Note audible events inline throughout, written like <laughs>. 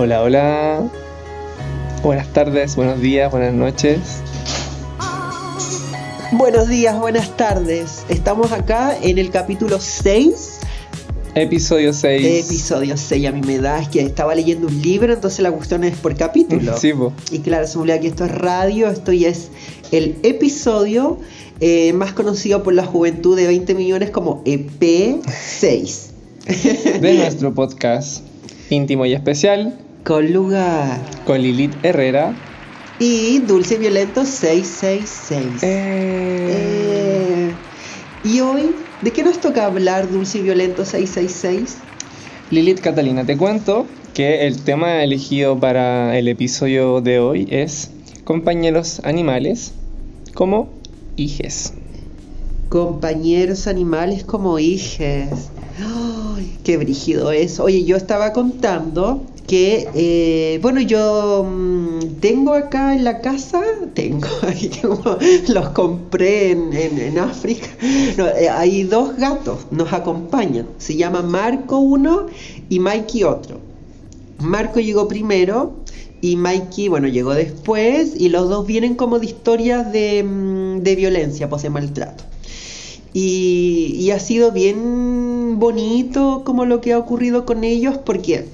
Hola, hola. Buenas tardes, buenos días, buenas noches. Buenos días, buenas tardes. Estamos acá en el capítulo 6. Episodio 6. Episodio 6, a mí me da, es que estaba leyendo un libro, entonces la cuestión es por capítulo. <laughs> Sí, po. Y claro, se me que esto es radio, esto ya es el episodio eh, más conocido por la juventud de 20 millones como EP6. De <laughs> nuestro podcast íntimo y especial Con lugar. con Lilith Herrera. Y Dulce y Violento 666. Eh, Eh, y hoy, ¿de qué nos toca hablar Dulce y Violento 666? Lilith Catalina, te cuento que el tema elegido para el episodio de hoy es compañeros animales como hijes. Compañeros animales como hijes. Ay, qué brígido es. Oye, yo estaba contando que, eh, bueno, yo mm, tengo acá en la casa, tengo, <laughs> ahí como los compré en, en- África. Eh, hay dos gatos, nos acompañan. Se llama Marco uno y Mikey otro. Marco llegó primero y Mikey, bueno, llegó después y los dos vienen como de historias de, mm, de violencia, pues de maltrato. Y, y ha sido bien bonito como lo que ha ocurrido con ellos porque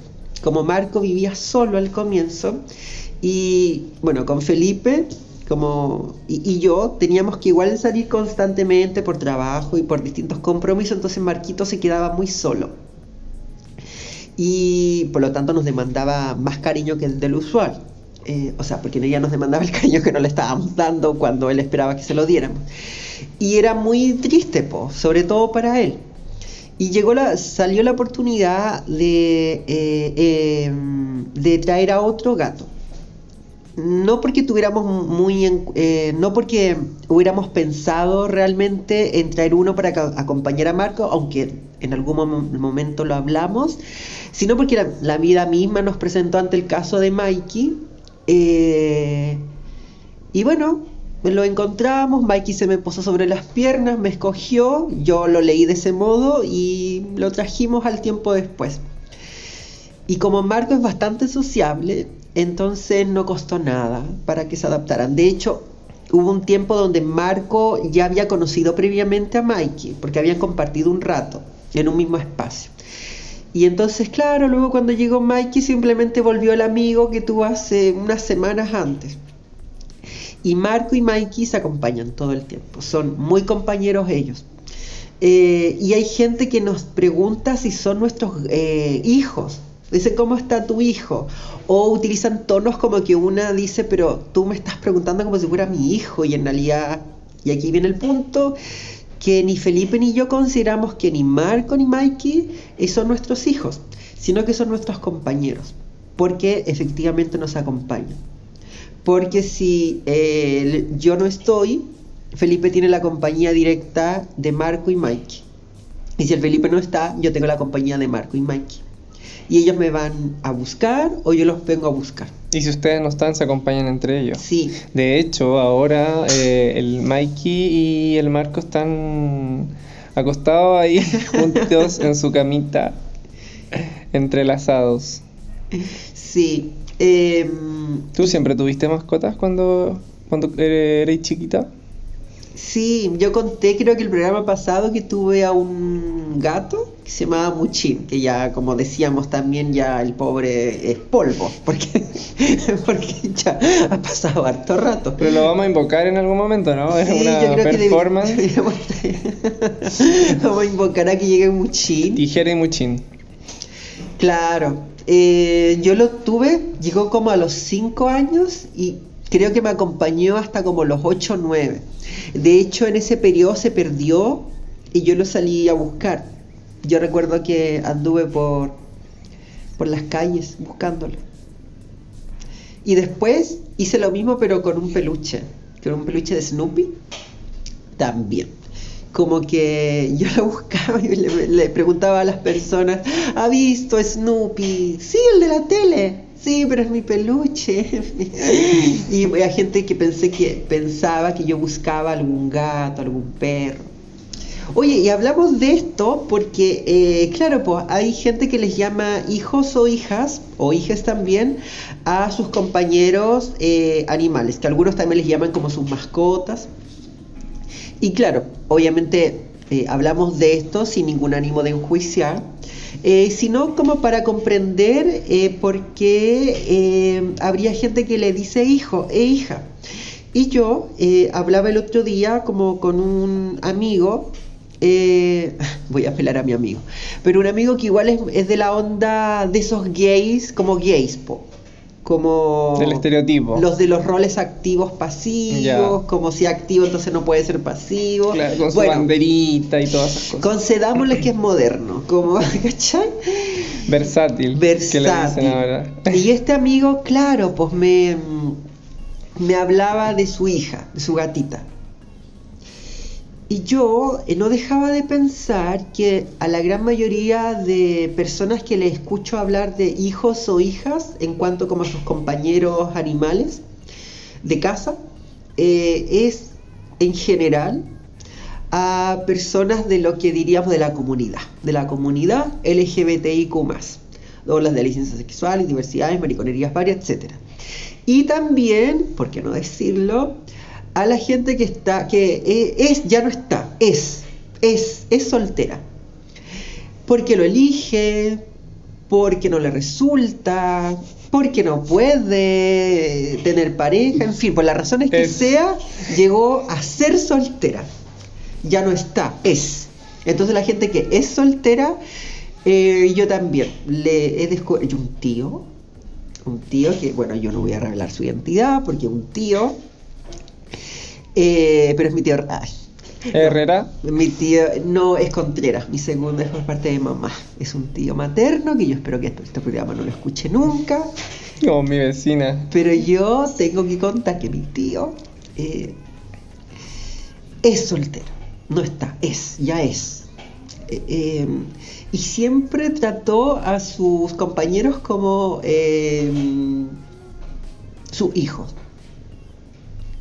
como Marco vivía solo al comienzo y bueno, con Felipe como, y, yo teníamos que igual salir constantemente por trabajo y por distintos compromisos, entonces Marquito se quedaba muy solo y por lo tanto nos demandaba más cariño que el del usual. Eh, o sea, porque ella nos demandaba el cariño que no le estábamos dando cuando él esperaba que se lo diéramos. Y era muy triste, po, sobre todo para él. Y llegó la, salió la oportunidad de, eh, eh, de traer a otro gato. No porque tuviéramos muy en- eh, no porque hubiéramos pensado realmente en traer uno para acompañar a Marco, aunque en algún mom- momento lo hablamos, sino porque la, la vida misma nos presentó ante el caso de Mikey. y bueno, lo encontramos, Mikey se me posó sobre las piernas, me escogió, yo lo leí de ese modo y lo trajimos al tiempo después. Y como Marco es bastante sociable, entonces no costó nada para que se adaptaran. De hecho, hubo un tiempo donde Marco ya había conocido previamente a Mikey, porque habían compartido un rato en un mismo espacio. Y entonces, claro, luego cuando llegó Mikey simplemente volvió el amigo que tuvo hace unas semanas antes. Y Marco y Mikey se acompañan todo el tiempo, son muy compañeros ellos. Eh, y hay gente que nos pregunta si son nuestros eh, hijos. Dicen, ¿cómo está tu hijo? O utilizan tonos como que una dice, pero tú me estás preguntando como si fuera mi hijo. Y en realidad, y aquí viene el punto, que ni Felipe ni yo consideramos que ni Marco ni Mikey eh, son nuestros hijos, sino que son nuestros compañeros, porque efectivamente nos acompañan. Porque si eh, yo no estoy, Felipe tiene la compañía directa de Marco y Mikey. Y si el Felipe no está, yo tengo la compañía de Marco y Mikey. Y ellos me van a buscar o yo los vengo a buscar. Y si ustedes no están, se acompañan entre ellos. Sí, De hecho, ahora eh, el Mikey y el Marco están acostados ahí <laughs> juntos en su camita, entrelazados. sí. Em, ¿Tú siempre tuviste mascotas cuando, cuando eres chiquita? Sí, yo conté creo que el programa pasado que tuve a un gato que se llamaba Muchín, que ya como decíamos también ya el pobre es polvo, <laughs> porque, porque ya ha pasado harto rato. Pero lo vamos a invocar en algún momento, ¿no? Es Sí, una yo creo que debi- performance. <laughs> <laughs> vamos a invocar a que llegue Muchín. Tijera y muchín. Claro, eh, yo lo tuve, llegó como a los 5 años y creo que me acompañó hasta como los 8 o 9. De hecho, en ese periodo se perdió y yo lo salí a buscar. Yo recuerdo que anduve por, por las calles buscándolo. Y después hice lo mismo pero con un peluche, con un peluche de Snoopy también. Como que yo lo buscaba y le, le preguntaba a las personas, ¿ha visto Snoopy? Sí, el de la tele. Sí, pero es mi peluche. <laughs> y había gente que pensé que pensaba que yo buscaba algún gato, algún perro. Oye, y hablamos de esto porque, eh, claro, pues hay gente que les llama hijos o hijas, o hijas también, a sus compañeros eh, animales, que algunos también les llaman como sus mascotas. Y claro, obviamente eh, hablamos de esto sin ningún ánimo de enjuiciar, sino como para comprender por qué habría gente que le dice hijo e hija. Y yo hablaba el otro día como con un amigo eh, <laughs> voy a apelar a mi amigo, pero un amigo que igual es, de la onda de esos gays, como gays, como del estereotipo. Los de los roles activos pasivos, como si activo entonces no puede ser pasivo. con su banderita y todas esas cosas. Concedámosle que es moderno, como, <laughs> ¿cachai? Versátil. Versátil. Y este amigo, claro, pues me, me hablaba de su hija, de su gatita. Y yo eh, no dejaba de pensar que a la gran mayoría de personas que le escucho hablar de hijos o hijas, en cuanto como a sus compañeros animales de casa, eh, es en general a personas de lo que diríamos de la comunidad, de la comunidad LGBTIQ+, doblas de licencia sexual, diversidades, mariconerías varias, etc. Y también, por qué no decirlo, a la gente que está, que e, es, ya no está, es, es, es soltera. Porque lo elige, porque no le resulta, porque no puede tener pareja, en fin, por las razones que sea, llegó a ser soltera. Ya no está, es. Entonces la gente que es soltera, eh, yo también le he descubierto un tío, un tío que, bueno, yo no voy a revelar su identidad, porque un tío eh, pero es mi tío. ¿Herrera? Mi tío, no, es Contreras, mi segundo es por parte de mamá. Es un tío materno que yo espero que este, programa no lo escuche nunca. Como mi vecina. Pero yo tengo que contar que mi tío eh, es soltero. No está, es, ya es. Eh, y siempre trató a sus compañeros como su hijo.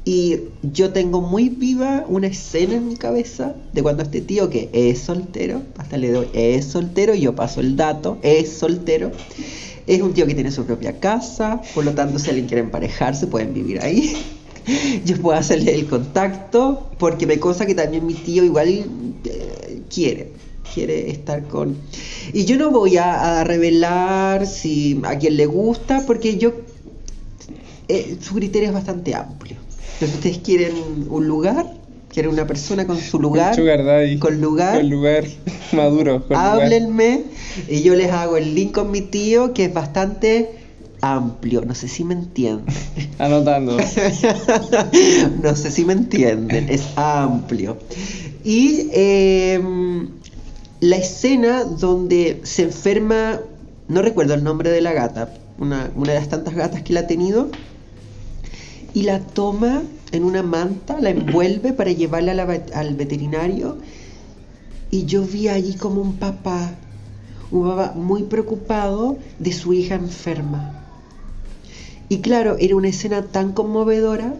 Y yo tengo muy viva una escena en mi cabeza de cuando este tío que es soltero, hasta le doy, es soltero, yo paso el dato, es soltero, es un tío que tiene su propia casa, por lo tanto si alguien quiere emparejarse pueden vivir ahí. <laughs> Yo puedo hacerle el contacto porque me cosa que también mi tío igual eh, quiere, quiere estar con... Y yo no voy a, revelar si a quien le gusta porque yo... Eh, su criterio es bastante amplio. Entonces ustedes quieren un lugar, quieren una persona con su lugar, con lugar, con lugar <laughs> maduro. háblenme y yo les hago el link con mi tío que es bastante amplio, no sé si me entienden. <laughs> Anotando. <laughs> no sé si me entienden, es amplio. Y em, la escena donde se enferma, no recuerdo el nombre de la gata, una, una de las tantas gatas que la ha tenido, y la toma en una manta, la envuelve para llevarla al veterinario. Y yo vi allí como un papá, un papá muy preocupado de su hija enferma. Y claro, era una escena tan conmovedora.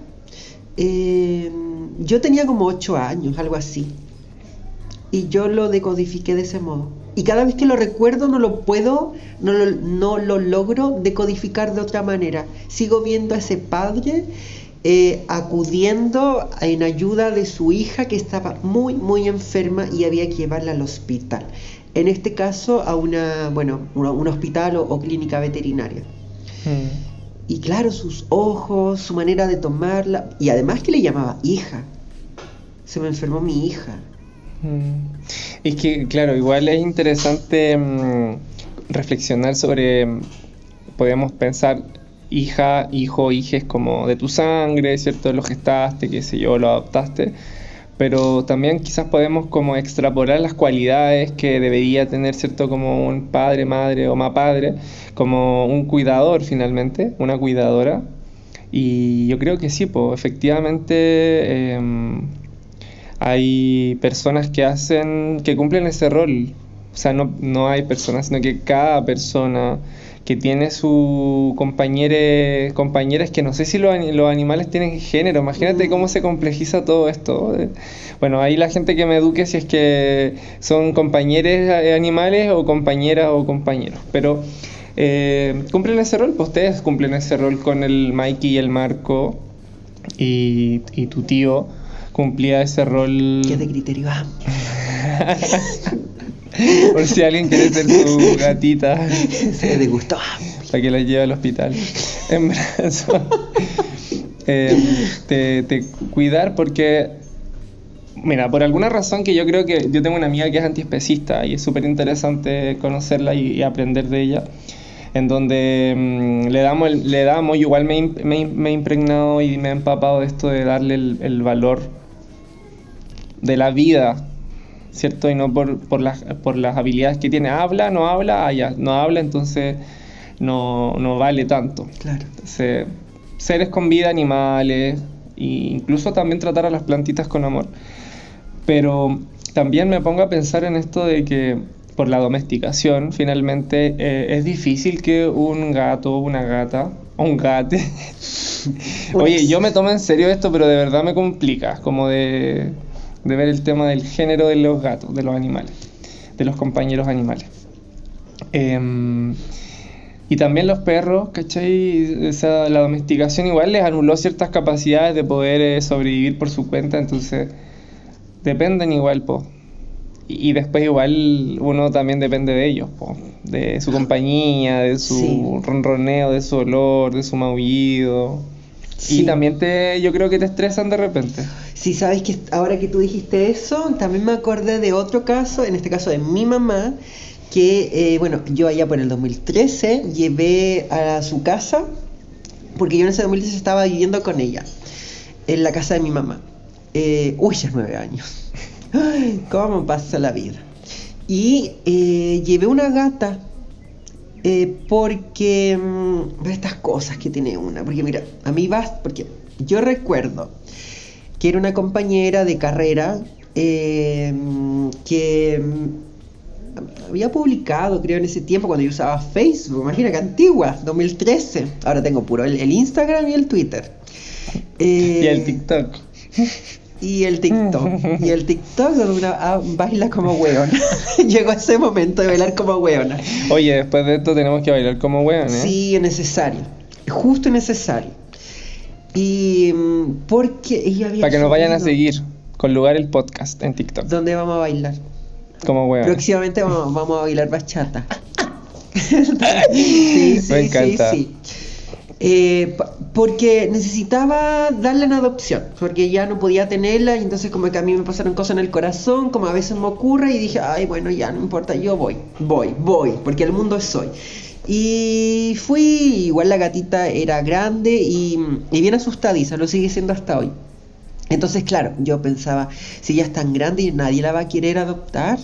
Eh, yo tenía como ocho años, algo así. Y yo lo decodifiqué de ese modo. Y cada vez que lo recuerdo no lo puedo, no lo, no lo logro decodificar de otra manera. Sigo viendo a ese padre eh, acudiendo en ayuda de su hija que estaba muy, muy enferma y había que llevarla al hospital. En este caso a una, bueno, un hospital o, clínica veterinaria. Hmm. Y claro, sus ojos, su manera de tomarla, y además que le llamaba hija. Se me enfermó mi hija. Hmm. Es que, claro, igual es interesante mm, reflexionar sobre, podemos pensar, hija, hijo, hijes como de tu sangre, ¿cierto? Lo gestaste, qué sé yo, lo adoptaste. Pero también quizás podemos como extrapolar las cualidades que debería tener, ¿cierto? Como un padre, madre o más padre, como un cuidador finalmente, una cuidadora. Y yo creo que sí, pues efectivamente em, hay personas que hacen, que cumplen ese rol. O sea, no, no hay personas, sino que cada persona que tiene su compañeros, compañeras que no sé si los, los animales tienen género, imagínate cómo se complejiza todo esto. Bueno, ahí la gente que me eduque si es que son compañeros eh, animales o compañeras o compañeros, pero eh, cumplen ese rol, pues ustedes cumplen ese rol con el Mikey y el Marco y, y tu tío cumplía ese rol. Que de criterio amplio. <laughs> Por si alguien quiere ser tu gatita. Se de gusto Para que la lleve al hospital. En brazo. Eh, te, cuidar porque. Mira, por alguna razón que yo creo que yo tengo una amiga que es antiespecista y es súper interesante conocerla y, aprender de ella en donde mm, le damos, le damos, igual me, me, he impregnado y me he empapado de esto de darle el, el valor de la vida ¿cierto? Y no por, por, las, por las habilidades que tiene. Habla, no habla, ah, no habla, entonces no, no vale tanto. Claro. seres con vida, animales, e incluso también tratar a las plantitas con amor. Pero también me pongo a pensar en esto de que por la domesticación, finalmente eh, es difícil que un gato, una gata, o un gate. <laughs> Oye, yo me tomo en serio esto, pero de verdad me complica, como de de ver el tema del género de los gatos, de los animales, de los compañeros animales. Em, y también los perros, ¿cachai? Esa, la domesticación igual les anuló ciertas capacidades de poder eh, sobrevivir por su cuenta, entonces dependen igual, po. Y, después igual uno también depende de ellos, po. de su compañía, de su ronroneo, de su olor, de su maullido. Y también te, yo creo que te estresan de repente. Sí, sabes que ahora que tú dijiste eso, también me acordé de otro caso, en este caso de mi mamá, que, eh, bueno, yo allá por el 2013 llevé a su casa, porque yo en ese 2013 estaba viviendo con ella, en la casa de mi mamá. Eh, uy, ya nueve años. <laughs> Ay, ¿Cómo pasa la vida? Y eh, llevé una gata eh, porque mm, estas cosas que tiene una, porque mira, a mí vas, porque yo recuerdo que era una compañera de carrera eh, que mm, había publicado, creo, en ese tiempo cuando yo usaba Facebook, imagina que antigua, 2013. Ahora tengo puro el, Instagram y el Twitter. y el eh, TikTok. <laughs> y el TikTok. y el TikTok donde una ah, baila como weona. <laughs> Llegó ese momento de bailar como weona. Oye, después de esto tenemos que bailar como weona. ¿eh? Sí, es necesario. Justo necesario. Y mm, porque ella había. Para que nos vayan a seguir con lugar el podcast en TikTok. ¿Dónde vamos a bailar? Como weona. Próximamente vamos, a bailar bachata. <laughs> <laughs> sí, sí, Me encanta. sí. Eh, porque necesitaba darle una adopción, porque ya no podía tenerla y entonces como que a mí me pasaron cosas en el corazón, como a veces me ocurre y dije, ay bueno, ya no importa, yo voy, voy, voy, porque el mundo es hoy. Y fui, igual la gatita era grande y, y bien asustadiza, lo sigue siendo hasta hoy. Entonces, claro, yo pensaba, si ella es tan grande y nadie la va a querer adoptar,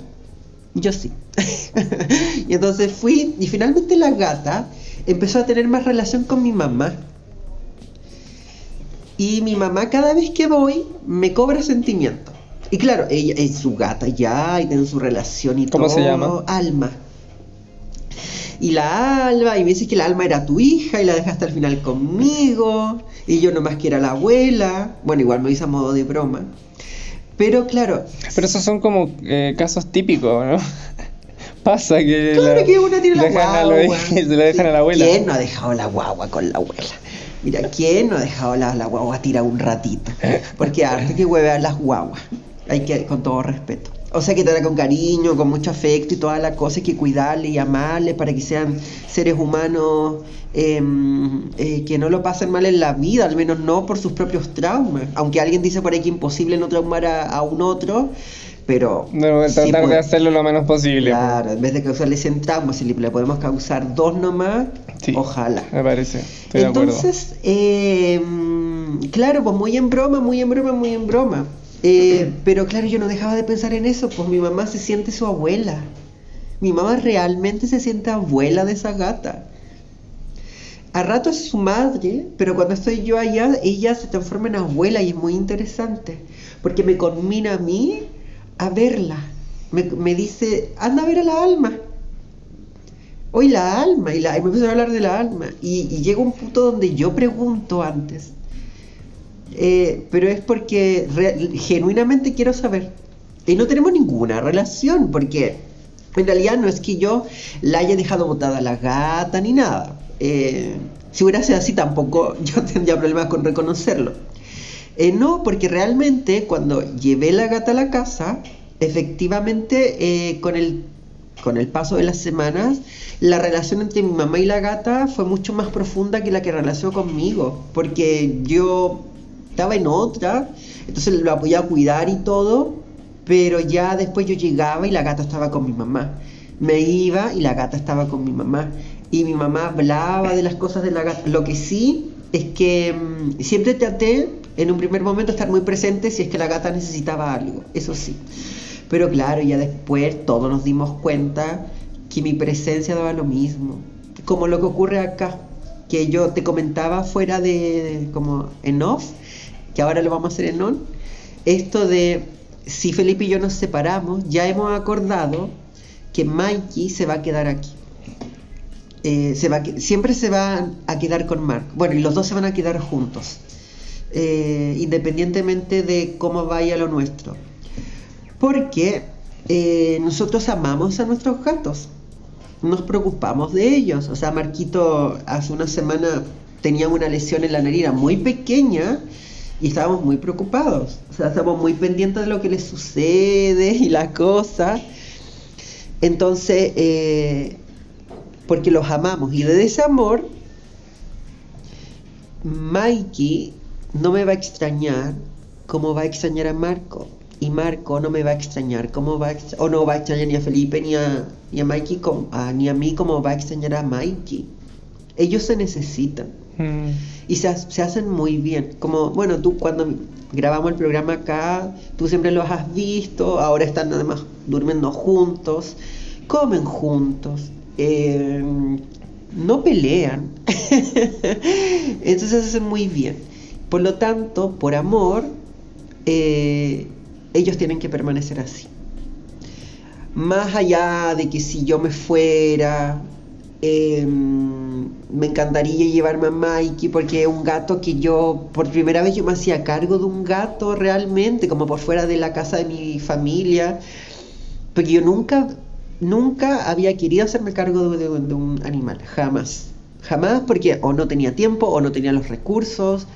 yo sí. <laughs> y entonces fui y finalmente la gata empezó a tener más relación con mi mamá. Y mi mamá cada vez que voy me cobra sentimiento. Y claro, ella es su gata ya y tiene su relación y todo. ¿Cómo se llama? Alma. Y la Alba, y me dice que la Alma era tu hija y la dejaste al final conmigo. Y yo nomás que era la abuela. Bueno, igual me dice a modo de broma. Pero claro. Pero esos son como eh, casos típicos, ¿no? Pasa que. Claro que una tiene la guagua. se la dejan a <laughs> la abuela. ¿Quién no ha dejado la guagua con la abuela? Mira, ¿quién no ha dejado la, la guagua tirar un ratito? Porque hay que huevear las guaguas. Hay que, con todo respeto. O sea, que te con cariño, con mucho afecto y toda la cosa, hay que cuidarle y amarle para que sean seres humanos em, eh, que no lo pasen mal en la vida, al menos no por sus propios traumas. Aunque alguien dice por ahí que imposible no traumar a, a un otro, pero... tratar de hacerlo lo menos posible. Claro, en vez de causarle 100 traumas, si le podemos causar dos nomás, ojalá. Me parece, estoy Entonces, eh, claro, pues muy en broma, muy en broma, muy en broma. Eh, <clears throat> pero claro, yo no dejaba de pensar en eso, pues mi mamá se siente su abuela. Mi mamá realmente se siente abuela de esa gata. A rato es su madre, pero cuando estoy yo allá, ella se transforma en abuela y es muy interesante, porque me conmina a mí a verla me, me dice, anda a ver a la alma. Hoy la alma, y, la, y me empezó a hablar de la alma. Y, y llega un punto donde yo pregunto antes, eh, pero es porque genuinamente quiero saber. Y no tenemos ninguna relación, porque en realidad no es que yo la haya dejado botada la gata ni nada. Eh, si hubiera sido así, tampoco <laughs> yo tendría problemas con reconocerlo. Eh, no, porque realmente cuando llevé la gata a la casa, efectivamente eh, con el con el paso de las semanas, la relación entre mi mamá y la gata fue mucho más profunda que la que relacionó conmigo, porque yo estaba en otra, entonces lo apoyaba a cuidar y todo, pero ya después yo llegaba y la gata estaba con mi mamá. Me iba y la gata estaba con mi mamá. Y mi mamá hablaba de las cosas de la gata. Lo que sí es que mm, siempre traté en un primer momento estar muy presente si es que la gata necesitaba algo, eso sí. Pero claro, ya después todos nos dimos cuenta que mi presencia daba lo mismo. Como lo que ocurre acá, que yo te comentaba fuera de, como en off, que ahora lo vamos a hacer en on. Esto de si Felipe y yo nos separamos, ya hemos acordado que Mikey se va a quedar aquí. Eh, se va siempre se va a quedar con Mark. Bueno, y los dos se van a quedar juntos. Eh, independientemente de cómo vaya lo nuestro. Porque eh, nosotros amamos a nuestros gatos. Nos preocupamos de ellos. O sea, Marquito hace una semana tenía una lesión en la nariz muy pequeña y estábamos muy preocupados. O sea, estamos muy pendientes de lo que le sucede y la cosa. Entonces, eh, porque los amamos. Y de ese amor, Mikey no me va a extrañar como va a extrañar a Marco. Y Marco no me va a extrañar como va a o no va a extrañar ni a Felipe ni a, ni a Mikey como, a- ni a mí como va a extrañar a Mikey. Ellos se necesitan Mm. y se, se hacen muy bien. Como, bueno, tú cuando grabamos el programa acá, tú siempre los has visto, ahora están además durmiendo juntos, comen juntos, eh, no pelean. <laughs> Entonces se hacen muy bien. Por lo tanto, por amor, eh, ellos tienen que permanecer así. Más allá de que si yo me fuera, eh, me encantaría llevarme a Mikey porque es un gato que yo, por primera vez yo me hacía cargo de un gato realmente, como por fuera de la casa de mi familia, porque yo nunca, nunca había querido hacerme cargo de, de- de un animal, jamás. Jamás porque o no tenía tiempo o no tenía los recursos.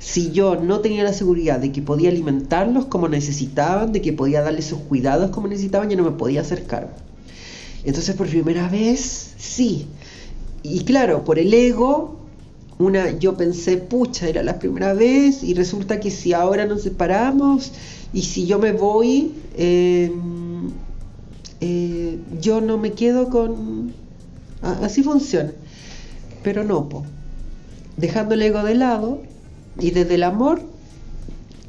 Si yo no tenía la seguridad de que podía alimentarlos como necesitaban, de que podía darles sus cuidados como necesitaban, yo no me podía hacer cargo. Entonces por primera vez, sí. Y claro, por el ego, una, yo pensé, pucha, era la primera vez y resulta que si ahora nos separamos y si yo me voy, eh, eh, yo no me quedo con... así funciona. Pero no, po. Dejando el ego de lado y desde el amor,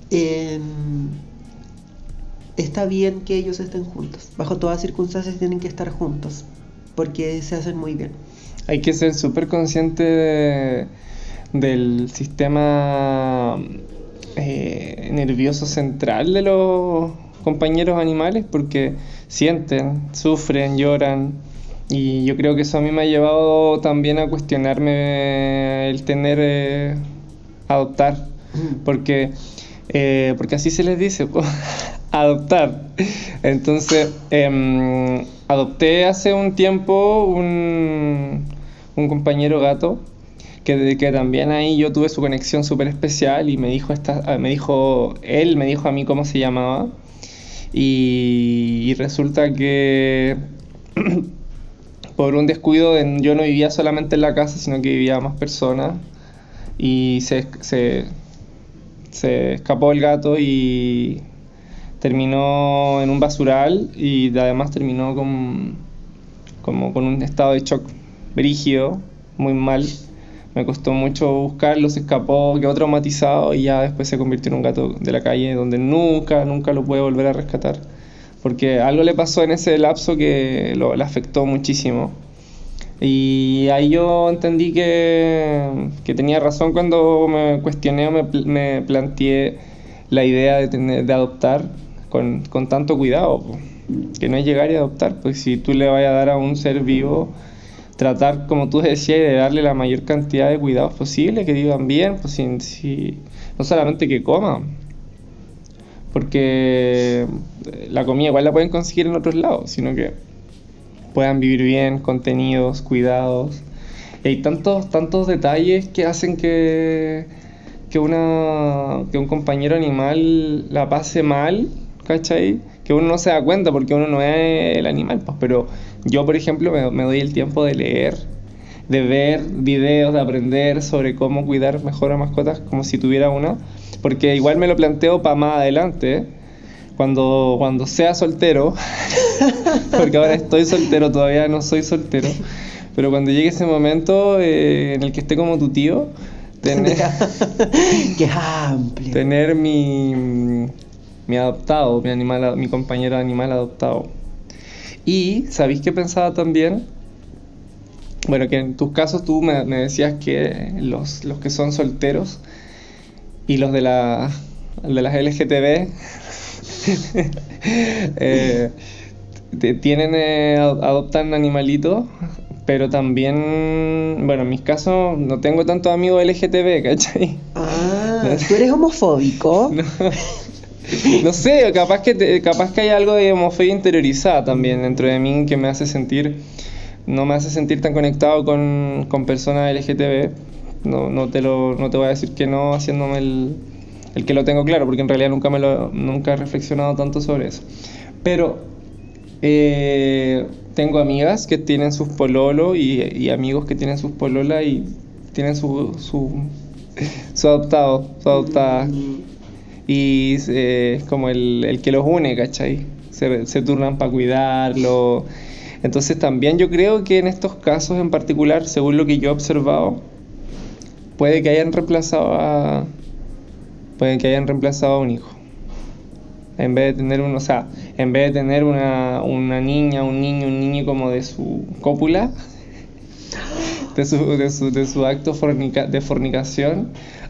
eh, está bien que ellos estén juntos. Bajo todas circunstancias tienen que estar juntos, porque se hacen muy bien. Hay que ser súper consciente de- del sistema eh, nervioso central de los compañeros animales porque sienten, sufren, lloran y yo creo que eso a mí me ha llevado también a cuestionarme el tener, eh, adoptar, porque, eh, porque así se les dice, <laughs> adoptar. Entonces, em, adopté hace un tiempo un, un compañero gato que, que también ahí yo tuve su conexión súper especial y me dijo, esta, me dijo, él me dijo a mí cómo se llamaba. Y, y resulta que <clears throat> por un descuido yo no vivía solamente en la casa, sino que vivía más personas y se, se, escapó el gato y terminó en un basural y además terminó con, como con un estado de shock brígido, muy mal. Me costó mucho buscarlo, se escapó, quedó traumatizado y ya después se convirtió en un gato de la calle donde nunca, nunca lo pude volver a rescatar. Porque algo le pasó en ese lapso que lo, le afectó muchísimo. Y ahí yo entendí que, que tenía razón cuando me cuestioné o me, pl- me planteé la idea de, tener, de adoptar con, con tanto cuidado. que no es llegar y adoptar, pues si tú le vas a dar a un ser vivo, tratar, como tú decías, de darle la mayor cantidad de cuidados posible, que vivan bien, pues si, no solamente que coman, porque la comida igual la pueden conseguir en otros lados, sino que puedan vivir bien, contenidos, cuidados. Y hay tantos, tantos detalles que hacen que, que, una, que un compañero animal la pase mal, ¿cachai? Que uno no se da cuenta porque uno no es el animal, pues, pero yo, por ejemplo, me, me doy el tiempo de leer, de ver videos, de aprender sobre cómo cuidar mejor a mascotas como si tuviera una, porque igual me lo planteo para más adelante, cuando, cuando sea soltero, <laughs> porque ahora estoy soltero, todavía no soy soltero, pero cuando llegue ese momento eh, en el que esté como tu tío, tener, <laughs> <laughs> Qué amplio. tener mi, mi adoptado, mi, animal, mi compañero animal adoptado. Y, ¿sabéis qué pensaba también? Bueno, que en tus casos tú me, me decías que los, los que son solteros y los de, la, de las LGTB <laughs> eh, tienen, eh, ad- adoptan animalitos, pero también, bueno, en mis casos no tengo tantos amigos LGTB, ¿cachai? Ah, <laughs> ¿tú eres homofóbico? <laughs> No sé, capaz que, te- capaz que hay algo de homofobia interiorizada también dentro de mí que me hace sentir, no me hace sentir tan conectado con, con personas LGTB. No, no, te lo, no te voy a decir que no haciéndome el, el que lo tengo claro, porque en realidad nunca, me lo, nunca he reflexionado tanto sobre eso. Pero eh, tengo amigas que tienen sus pololos y, y amigos que tienen sus pololas y tienen su, su, <laughs> su adoptado, su adoptada. Y eh, es como el, el que los une, ¿cachai? Se, se turnan para cuidarlo. Entonces también yo creo que en estos casos en particular, según lo que yo he observado, puede que hayan reemplazado a. Puede que hayan reemplazado a un hijo. En vez de tener un, o sea, en vez de tener una, una niña, un niño, un niño como de su cópula, <laughs> de su, de su, de su acto fornica- de fornicación,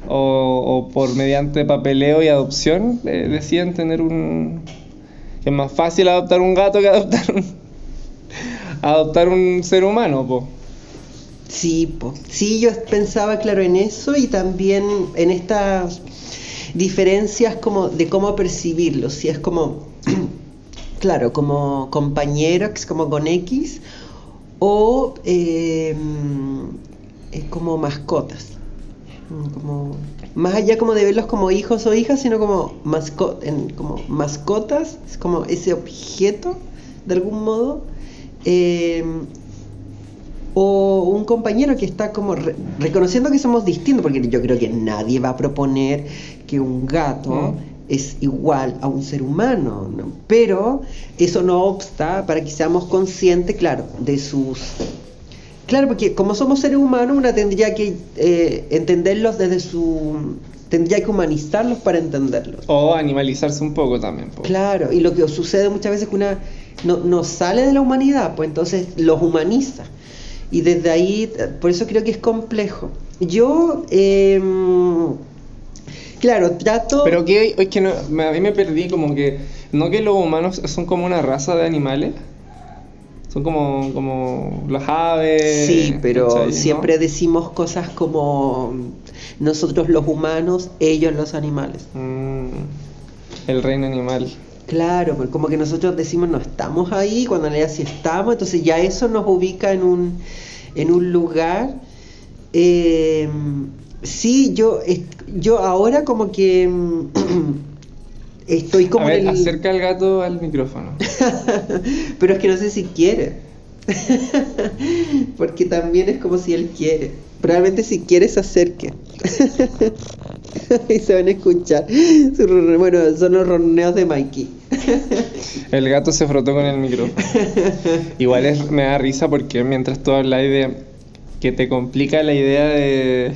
o, o por mediante papeleo y adopción, eh, deciden tener un... es más fácil adoptar un gato que adoptar un, <laughs> adoptar un ser humano, po. Sí, po. sí, yo pensaba, claro, en eso y también en estas diferencias como de cómo percibirlo. Si es como, <clears throat> claro, como compañeros, como con X, o eh, como mascotas. Mm, Como, más allá como de verlos como hijos o hijas, sino como, masco- en- como mascotas, es como ese objeto, de algún modo. Eh, o un compañero que está como re- reconociendo que somos distintos, porque yo creo que nadie va a proponer que un gato Mm. es igual a un ser humano, ¿no? pero eso no obsta para que seamos conscientes, claro, de sus... Claro, porque como somos seres humanos, una tendría que eh, entenderlos desde su... tendría que humanizarlos para entenderlos. O animalizarse un poco también. Claro, y lo que sucede muchas veces es que una no, no sale de la humanidad, pues entonces los humaniza. Y desde ahí, eh, por eso creo que es complejo. Yo, em, claro, trato... Pero que es que no, a mí me perdí como que no que los humanos son como una raza de animales. Son como como las aves. Sí, pero ¿cachai, no? siempre decimos cosas como nosotros los humanos, ellos los animales. Mm, el reino animal. Claro, porque como que nosotros decimos no estamos ahí, cuando en realidad sí estamos, entonces ya eso nos ubica en un, en un lugar. Eh, sí, yo, yo ahora como que mm, <clears throat> estoy como a ver, el... acerca el gato al micrófono. <laughs> Pero es que no sé si quiere. <laughs> Porque también es como si él quiere. Probablemente si quiere se acerque. <laughs> <laughs> y se van a escuchar. Bueno, son los ronroneos de Mikey. <laughs> El gato se frotó con el micrófono. <laughs> Igual es, me da risa porque mientras tú hablas de que te complica la idea de,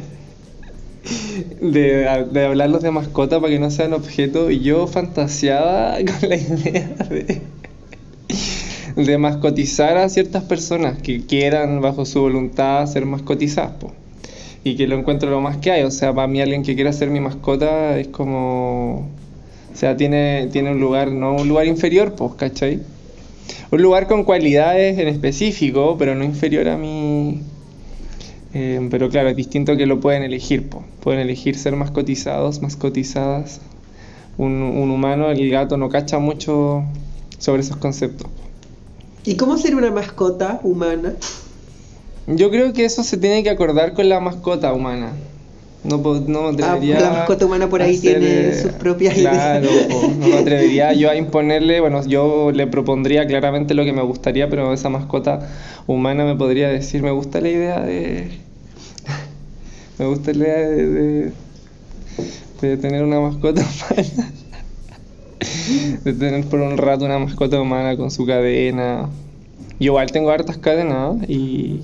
de, de hablarlos de mascota para que no sean objeto, y yo fantaseaba con la idea de, de mascotizar a ciertas personas que quieran bajo su voluntad ser mascotizadas. po. Y que lo encuentro lo más que hay. O sea, para mí alguien que quiera ser mi mascota es como... O sea, tiene, tiene un lugar, no un lugar inferior, pues, ¿cachai? un lugar con cualidades en específico, pero no inferior a mí. Eh, pero claro, es distinto que lo pueden elegir. po. Pueden elegir ser más cotizados, más cotizadas. Un, un humano, el gato, no cacha mucho sobre esos conceptos. ¿Y cómo ser una mascota humana? Yo creo que eso se tiene que acordar con la mascota humana. No, no Ah, atrevería la mascota humana por ahí hacer, tiene eh, sus propias claro, ideas. po, no me <laughs> atrevería yo a imponerle, bueno, yo le propondría claramente lo que me gustaría, pero esa mascota humana me podría decir, me gusta la idea de... <laughs> Me gusta la idea de, de, de tener una mascota <laughs> humana. De tener por un rato una mascota humana con su cadena. Yo igual tengo hartas cadenas y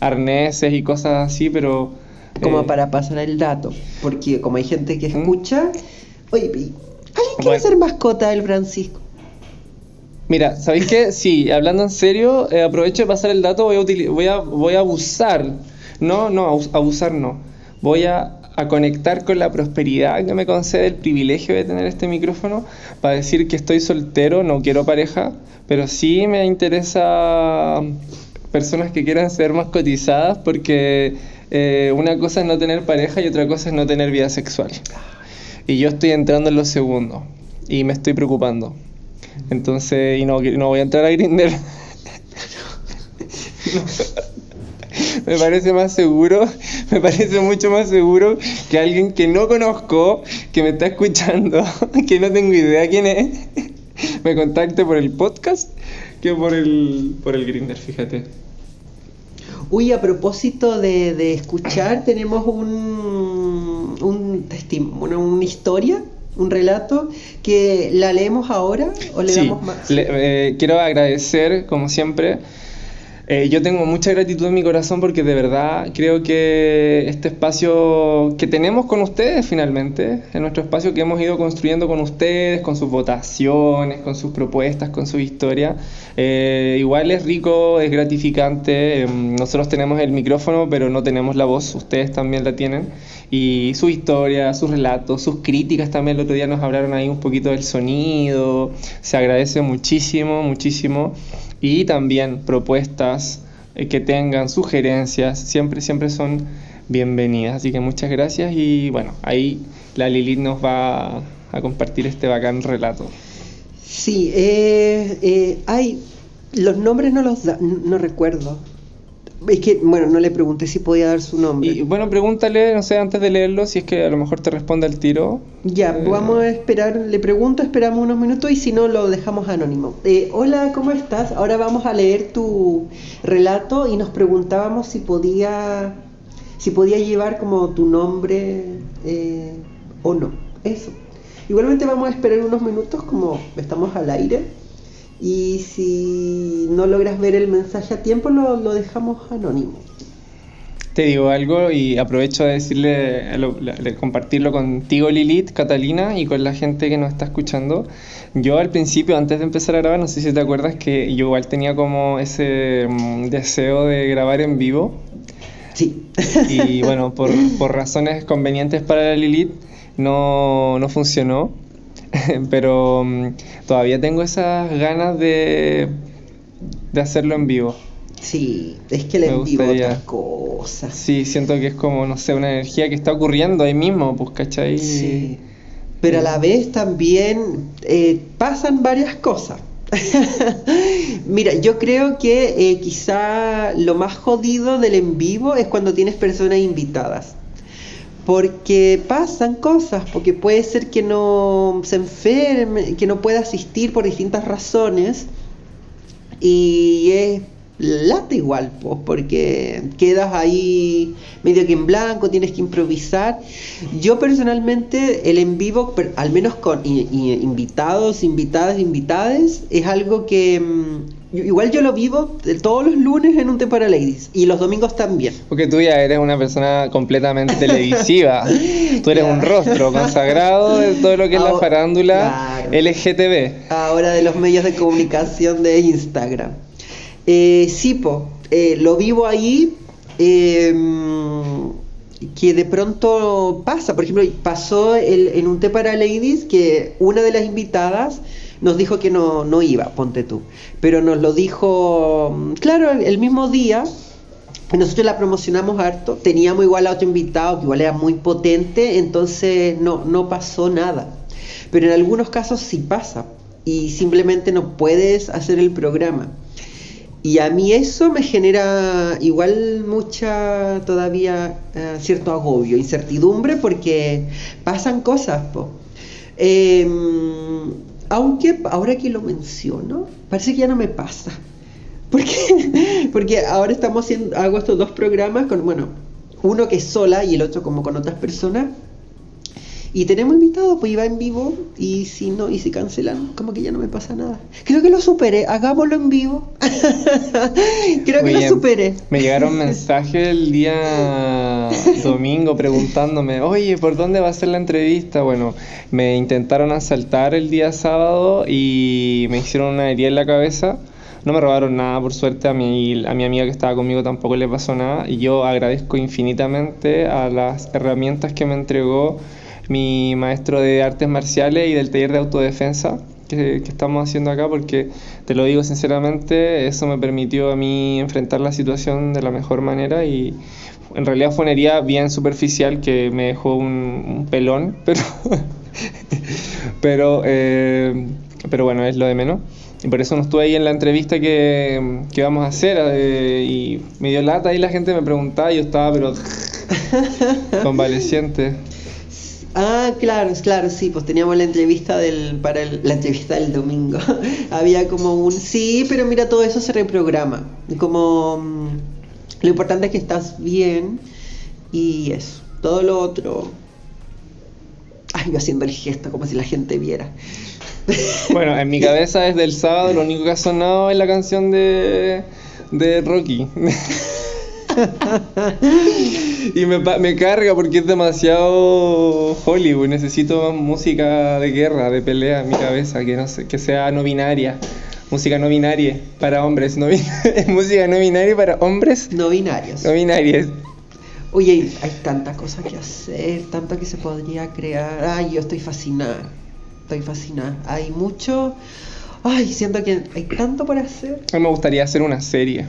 arneses y cosas así, pero... Como eh, para pasar el dato. Porque como hay gente que ¿Mm? escucha. Oye, ¿y ¿alguien quiere Bueno. ser mascota del Francisco? Mira, ¿sabéis qué? <laughs> Sí, hablando en serio, eh, aprovecho de pasar el dato, voy a, voy a, voy a abusar. No, no, abus- abusar no. Voy a, a conectar con la prosperidad que me concede el privilegio de tener este micrófono para decir que estoy soltero, no quiero pareja, pero sí me interesa personas que quieran ser más cotizadas porque eh, una cosa es no tener pareja y otra cosa es no tener vida sexual. Y yo estoy entrando en lo segundo y me estoy preocupando. Entonces, y no, no voy a entrar a Grindr. <laughs> me parece más seguro, me parece mucho más seguro que alguien que no conozco, que me está escuchando, <laughs> que no tengo idea quién es, me contacte por el podcast que por el por el Grindr, fíjate. Uy, a propósito de, de escuchar, tenemos un, un testi- una, una historia, un relato, que la leemos ahora o le Sí, damos más. le- eh, quiero agradecer, como siempre. Eh, yo tengo mucha gratitud en mi corazón porque de verdad creo que este espacio que tenemos con ustedes finalmente, es nuestro espacio que hemos ido construyendo con ustedes, con sus votaciones, con sus propuestas, con su historia, eh, igual es rico, es gratificante. em, nosotros tenemos el micrófono, pero no tenemos la voz, ustedes también la tienen. Y su historia, sus relatos, sus críticas también. El otro día nos hablaron ahí un poquito del sonido. Se agradece muchísimo, muchísimo. Y también propuestas eh, que tengan, sugerencias, siempre, siempre son bienvenidas. Así que muchas gracias y bueno, ahí la Lilith nos va a, compartir este bacán relato. Sí, eh, eh, hay. Los nombres no los da, no recuerdo. Es que, bueno, no le pregunté si podía dar su nombre. Y bueno, pregúntale, no sé, antes de leerlo, si es que a lo mejor te responde al tiro. Ya, Eh, vamos a esperar, le pregunto, esperamos unos minutos y si no lo dejamos anónimo. Eh, hola, ¿cómo estás? Ahora vamos a leer tu relato y nos preguntábamos si podía, si podía llevar como tu nombre eh, o no. Eso. Igualmente vamos a esperar unos minutos como estamos al aire y si no logras ver el mensaje a tiempo lo, lo dejamos anónimo. Te digo algo y aprovecho de decirle, de compartirlo contigo Lilith, Catalina y con la gente que nos está escuchando. Yo al principio, antes de empezar a grabar, no sé si te acuerdas que yo igual tenía como ese mm, deseo de grabar en vivo Sí. y bueno, por, <laughs> por razones convenientes para la Lilith no, no funcionó, <laughs> pero mm, todavía tengo esas ganas de, de hacerlo en vivo. Sí, es que el Me en vivo gustaría. otras cosas. Sí, siento que es como, no sé, una energía que está ocurriendo ahí mismo, pues, ¿cachai? Sí. Pero a la vez también eh, pasan varias cosas. <laughs> Mira, yo creo que eh, quizá lo más jodido del en vivo es cuando tienes personas invitadas. Porque pasan cosas, porque puede ser que no se enferme, que no pueda asistir por distintas razones. Y es lata igual, pues, porque quedas ahí medio que en blanco, tienes que improvisar. Yo personalmente, el en vivo, al menos con invitados, invitadas, invitades, es algo que mm, igual yo lo vivo eh, todos los lunes en un Té para Ladies y los domingos también. Porque tú ya eres una persona completamente televisiva. <laughs> Tú eres un rostro consagrado de todo lo que es la farándula claro. LGTB. ahora de los medios de comunicación de Instagram. Eh, sí, po, eh, lo vivo ahí, eh, que de pronto pasa, por ejemplo, pasó el- en un té para ladies que una de las invitadas nos dijo que no, no iba, ponte tú. Pero nos lo dijo, mm, claro, el mismo día. Nosotros la promocionamos harto, teníamos igual a otro invitado que igual era muy potente, entonces no, no pasó nada. Pero en algunos casos sí pasa y simplemente no puedes hacer el programa. Y a mí eso me genera igual mucha todavía eh, cierto agobio, incertidumbre, porque pasan cosas. Po. Em, aunque ahora que lo menciono, parece que ya no me pasa. Porque, <laughs> porque ahora estamos haciendo, hago estos dos programas con, bueno, uno que es sola y el otro como con otras personas. Y tenemos invitados, pues iba en vivo y si no, y si cancelan, como que ya no me pasa nada. Creo que lo superé, hagámoslo en vivo. <laughs> Creo que lo superé. Me llegaron mensajes el día <laughs> domingo preguntándome, oye, ¿por dónde va a ser la entrevista? Bueno, me intentaron asaltar el día sábado y me hicieron una herida en la cabeza. No me robaron nada, por suerte, a mi, a mi amiga que estaba conmigo tampoco le pasó nada. Y yo agradezco infinitamente a las herramientas que me entregó mi maestro de artes marciales y del taller de autodefensa que, que estamos haciendo acá, porque te lo digo sinceramente, eso me permitió a mí enfrentar la situación de la mejor manera y en realidad fue una herida bien superficial que me dejó un, un pelón, <laughs> pero, pero, eh, pero bueno, es lo de menos. Y por eso no estuve ahí en la entrevista que, que vamos a hacer eh, y me dio lata y la gente me preguntaba y yo estaba pero <laughs> convaleciente. Ah, claro, claro, sí, pues teníamos la entrevista del, para el- la entrevista del domingo. <laughs> Había como un, sí, pero mira, todo eso se reprograma. Como, mm, lo importante es que estás bien y eso. Todo lo otro... Ay, yo haciendo el gesto como si la gente viera. <laughs> Bueno, en mi cabeza desde el sábado lo único que ha sonado es la canción de, de Rocky. <laughs> y me, me carga porque es demasiado Hollywood. Necesito más música de guerra, de pelea en mi cabeza, que no sé, que sea no binaria. Música no binaria para hombres. No bin- <laughs> música no binaria para hombres No binarios. no binarias. Oye, hay- hay tanta cosa que hacer, tanto que se podría crear. Ay, yo estoy fascinada. Estoy fascinada. Hay mucho. Ay, siento que hay tanto por hacer. A mí me gustaría hacer una serie.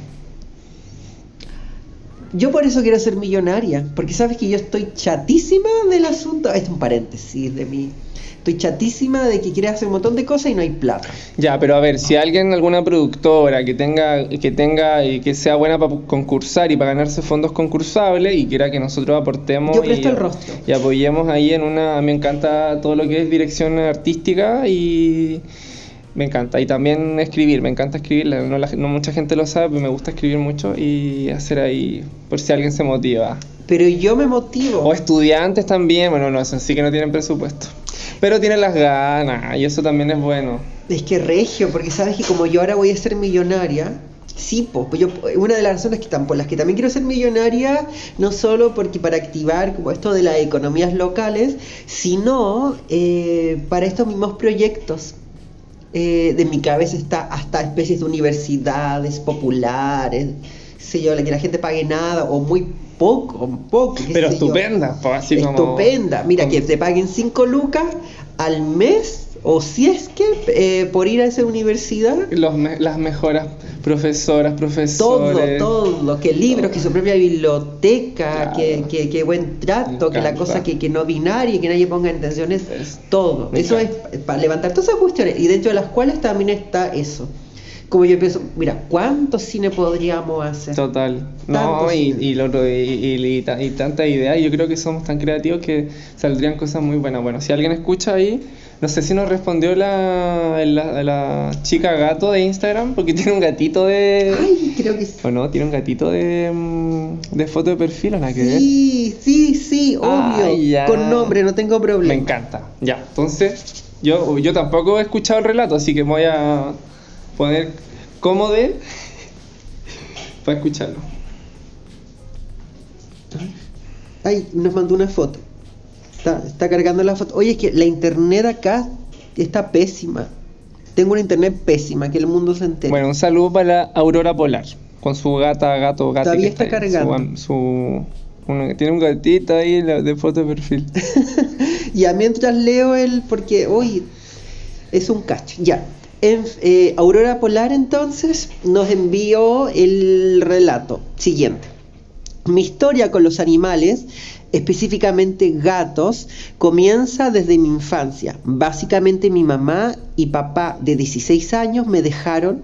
Yo por eso quiero ser millonaria, porque sabes que yo estoy chatísima del asunto. Este es un paréntesis de mí. Estoy chatísima de que quiere hacer un montón de cosas y no hay plata. Ya, pero a ver, si alguien, alguna productora que tenga, que tenga y que sea buena para concursar y para ganarse fondos concursables y quiera que nosotros aportemos Yo presto y, el rostro. y apoyemos ahí en una, me encanta todo lo que es dirección artística y me encanta. Y también escribir, me encanta escribir, no, la- no mucha gente lo sabe, pero me gusta escribir mucho y hacer ahí, por si alguien se motiva. Pero yo me motivo. O estudiantes también, bueno, no, eso sí que no tienen presupuesto. Pero tienen las ganas y eso también es bueno. Es que regio, porque sabes que como yo ahora voy a ser millonaria, sí, pues yo, una de las razones que por las que también quiero ser millonaria, no solo porque para activar como esto de las economías locales, sino eh, para estos mismos proyectos. Eh, de mi cabeza está hasta especies de universidades populares, sé yo, la que la gente pague nada o muy poco, poco. Pero estupenda, pues, así como- Estupenda. Mira, que te paguen 5 lucas al mes, o si es que eh, por ir a esa universidad, Los me- las mejoras profesoras, todo, profesores. todo, que libros, que su propia biblioteca, Claro. que, que, que buen trato, que la cosa que, que no binaria, que nadie ponga intenciones, Es- todo. Eso es para levantar todas esas cuestiones, y dentro de las cuales también está eso. Como yo pienso, mira, ¿cuánto cine podríamos hacer? Total. No, y, y, lo y, y, y y tantas ideas. Yo creo que somos tan creativos que saldrían cosas muy buenas. Bueno, si alguien escucha ahí, no sé si nos respondió la, la, la chica gato de Instagram, porque <laughs> tiene un gatito de. Ay, creo que sí. ¿O no? Tiene un gatito de, mm, de foto de perfil, ¿o nada que ver? Sí, sí, sí, obvio. Ya. Con nombre, no tengo problema. Me encanta. Ya, entonces, yo, yo tampoco he escuchado el relato, así que me voy a poner cómodo para escucharlo. Ay, nos mandó una foto. Está, está cargando la foto. Oye, es que la internet acá está pésima. Tengo una internet pésima, que el mundo se entere. Bueno, un saludo para Aurora Polar, con su gata, gato, gata. Todavía está cargando. Su, su- una- tiene un gatito ahí de foto de perfil. <laughs> ya mientras leo el. Porque, oye, Es un cacho, ya. En- eh, Aurora Polar entonces nos envió el relato siguiente. Mi historia con los animales, específicamente gatos, comienza desde mi infancia. Básicamente mi mamá y papá de 16 años me dejaron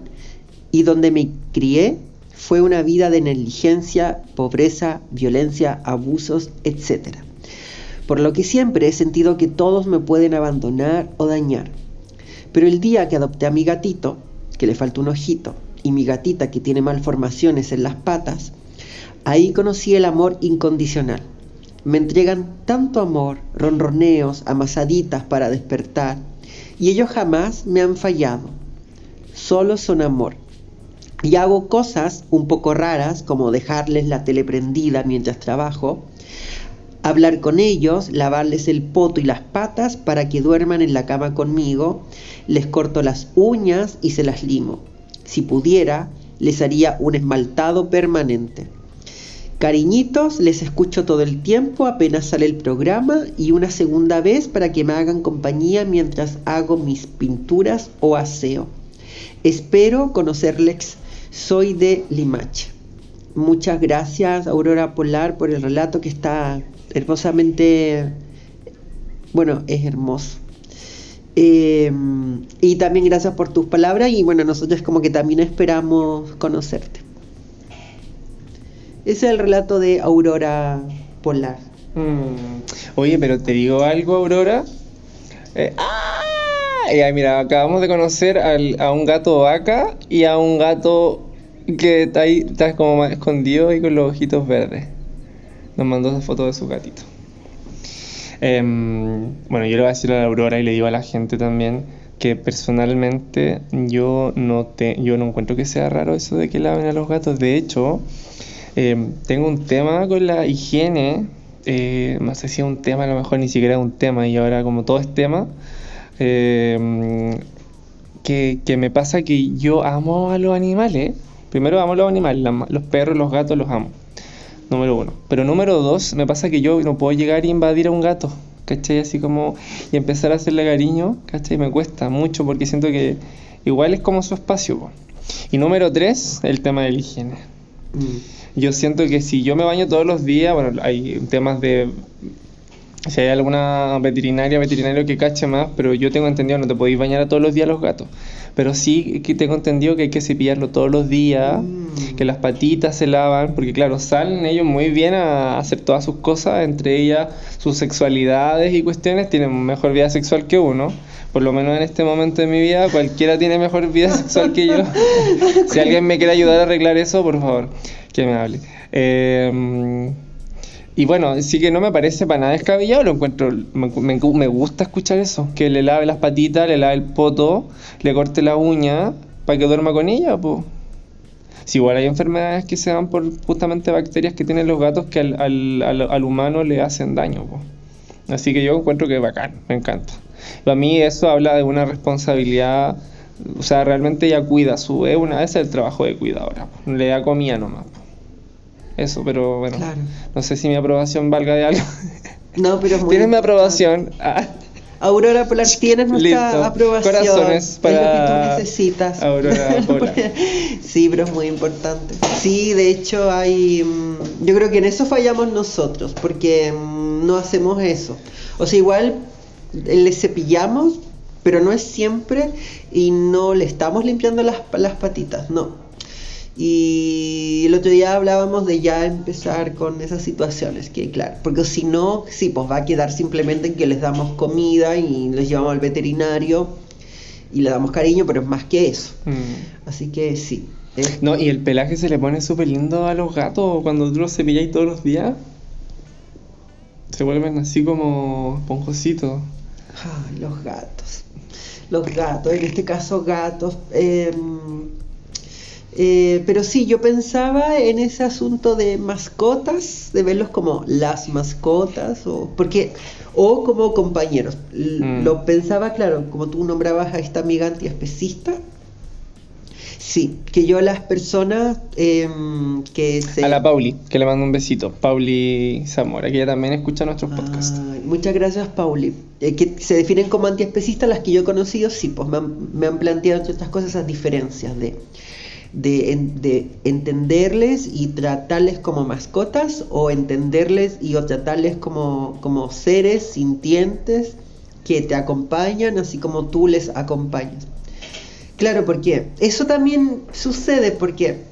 y donde me crié fue una vida de negligencia, pobreza, violencia, abusos, etc. Por lo que siempre he sentido que todos me pueden abandonar o dañar. Pero el día que adopté a mi gatito, que le falta un ojito, y mi gatita que tiene malformaciones en las patas, ahí conocí el amor incondicional. Me entregan tanto amor, ronroneos, amasaditas para despertar, y ellos jamás me han fallado. Solo son amor. Y hago cosas un poco raras, como dejarles la tele prendida mientras trabajo, hablar con ellos, lavarles el poto y las patas para que duerman en la cama conmigo, les corto las uñas y se las limo. Si pudiera, les haría un esmaltado permanente. Cariñitos, les escucho todo el tiempo apenas sale el programa y una segunda vez para que me hagan compañía mientras hago mis pinturas o aseo. Espero conocerles. Soy de Limache. Muchas gracias Aurora Polar por el relato que está hermosamente, bueno, es hermoso. Eh, y también gracias por tus palabras y bueno, nosotros como que también esperamos conocerte. Ese es el relato de Aurora Polar. Mm. Oye, pero te digo algo, Aurora. Eh, ¡ah! Ya, mira, acabamos de conocer al- a un gato vaca y a un gato que está ahí, como más escondido y con los ojitos verdes. Nos mandó esa foto de su gatito. Em, bueno, yo le voy a decir a la Aurora y le digo a la gente también que personalmente yo no te, yo no encuentro que sea raro eso de que laven a los gatos. De hecho, em, tengo un tema con la higiene. eh, no sé si es un tema, a lo mejor ni siquiera es un tema y ahora como todo es tema. em, que, me pasa que yo amo a los animales. Primero amo a los animales, los perros, los gatos los amo. Número uno. Pero número dos, me pasa que yo no puedo llegar e invadir a un gato, ¿cachai? Así como, y empezar a hacerle cariño, ¿cachai? Me cuesta mucho porque siento que igual es como su espacio. Y número tres, el tema de la higiene. Mm. Yo siento que si yo me baño todos los días, bueno, hay temas de... Si hay alguna veterinaria, veterinario que cache más, pero yo tengo entendido no te podéis bañar a todos los días los gatos. Pero sí que tengo entendido que hay que cepillarlo todos los días, Mm. que las patitas se lavan, porque claro, salen ellos muy bien a hacer todas sus cosas, entre ellas sus sexualidades y cuestiones, tienen mejor vida sexual que uno. Por lo menos en este momento de mi vida, cualquiera tiene mejor vida sexual que yo. <laughs> si alguien me quiere ayudar a arreglar eso, por favor, que me hable. Eh, y bueno, sí que no me parece para nada descabellado, lo encuentro, me, gusta escuchar eso, que le lave las patitas, le lave el poto, le corte la uña para que duerma con ella, pues. Si igual hay enfermedades que se dan por justamente bacterias que tienen los gatos que al, al, al- humano le hacen daño, po. Así que yo encuentro que es bacán, me encanta. Para mí eso habla de una responsabilidad, o sea, realmente ella cuida su, es una vez el trabajo de cuidadora, le da comida nomás. po. Eso, pero bueno, Claro. no sé si mi aprobación valga de algo. <laughs> No, pero es muy ¿Tienes mi aprobación? Ah, Aurora Polar, tienes nuestra Listo. aprobación. Corazones Es lo para que tú necesitas. Aurora <laughs> Polar. sí, pero es muy importante. Sí, de hecho hay... mm, Yo creo que en eso fallamos nosotros, porque mm, no hacemos eso. O sea, igual le cepillamos, pero no es siempre y no le estamos limpiando las, las patitas, no. Y el otro día hablábamos de ya empezar con esas situaciones, que claro, porque si no, sí, pues va a quedar simplemente en que les damos comida y les llevamos al veterinario y le damos cariño, pero es más que eso. mm. Así que sí. es- No, y el pelaje se le pone súper lindo a los gatos cuando tú los cepilláis todos los días. Se vuelven así como esponjositos. Ay, los gatos. Los gatos, en este caso gatos. eh, eh, pero sí, yo pensaba en ese asunto de mascotas, de verlos como las mascotas, o porque o como compañeros. L- Mm. Lo pensaba, claro, como tú nombrabas a esta amiga antiespecista, Sí, que yo a las personas em, que se... A la Pauli, que le mando un besito. Pauli Zamora, que ella también escucha nuestros podcasts. Ay, muchas gracias, Pauli. Eh, que se definen como antiespecistas, las que yo he conocido, sí, pues me han, me han planteado entre estas cosas esas diferencias de, de, en- de entenderles y tratarles como mascotas o entenderles y o tratarles como, como seres sintientes que te acompañan así como tú les acompañas. Claro, porque eso también sucede porque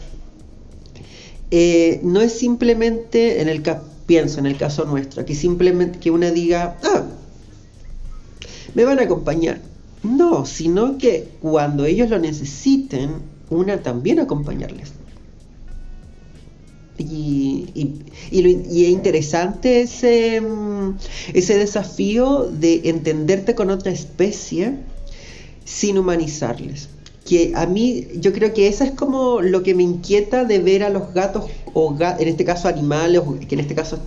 eh, no es simplemente en el ca- pienso en el caso nuestro, que simplemente que una diga, ah, me van a acompañar. No, sino que cuando ellos lo necesiten, una también acompañarles. Y, y, y es interesante ese, mm, ese desafío de entenderte con otra especie sin humanizarles. Que a mí, yo creo que eso es como lo que me inquieta de ver a los gatos, o en este caso animales, que en este caso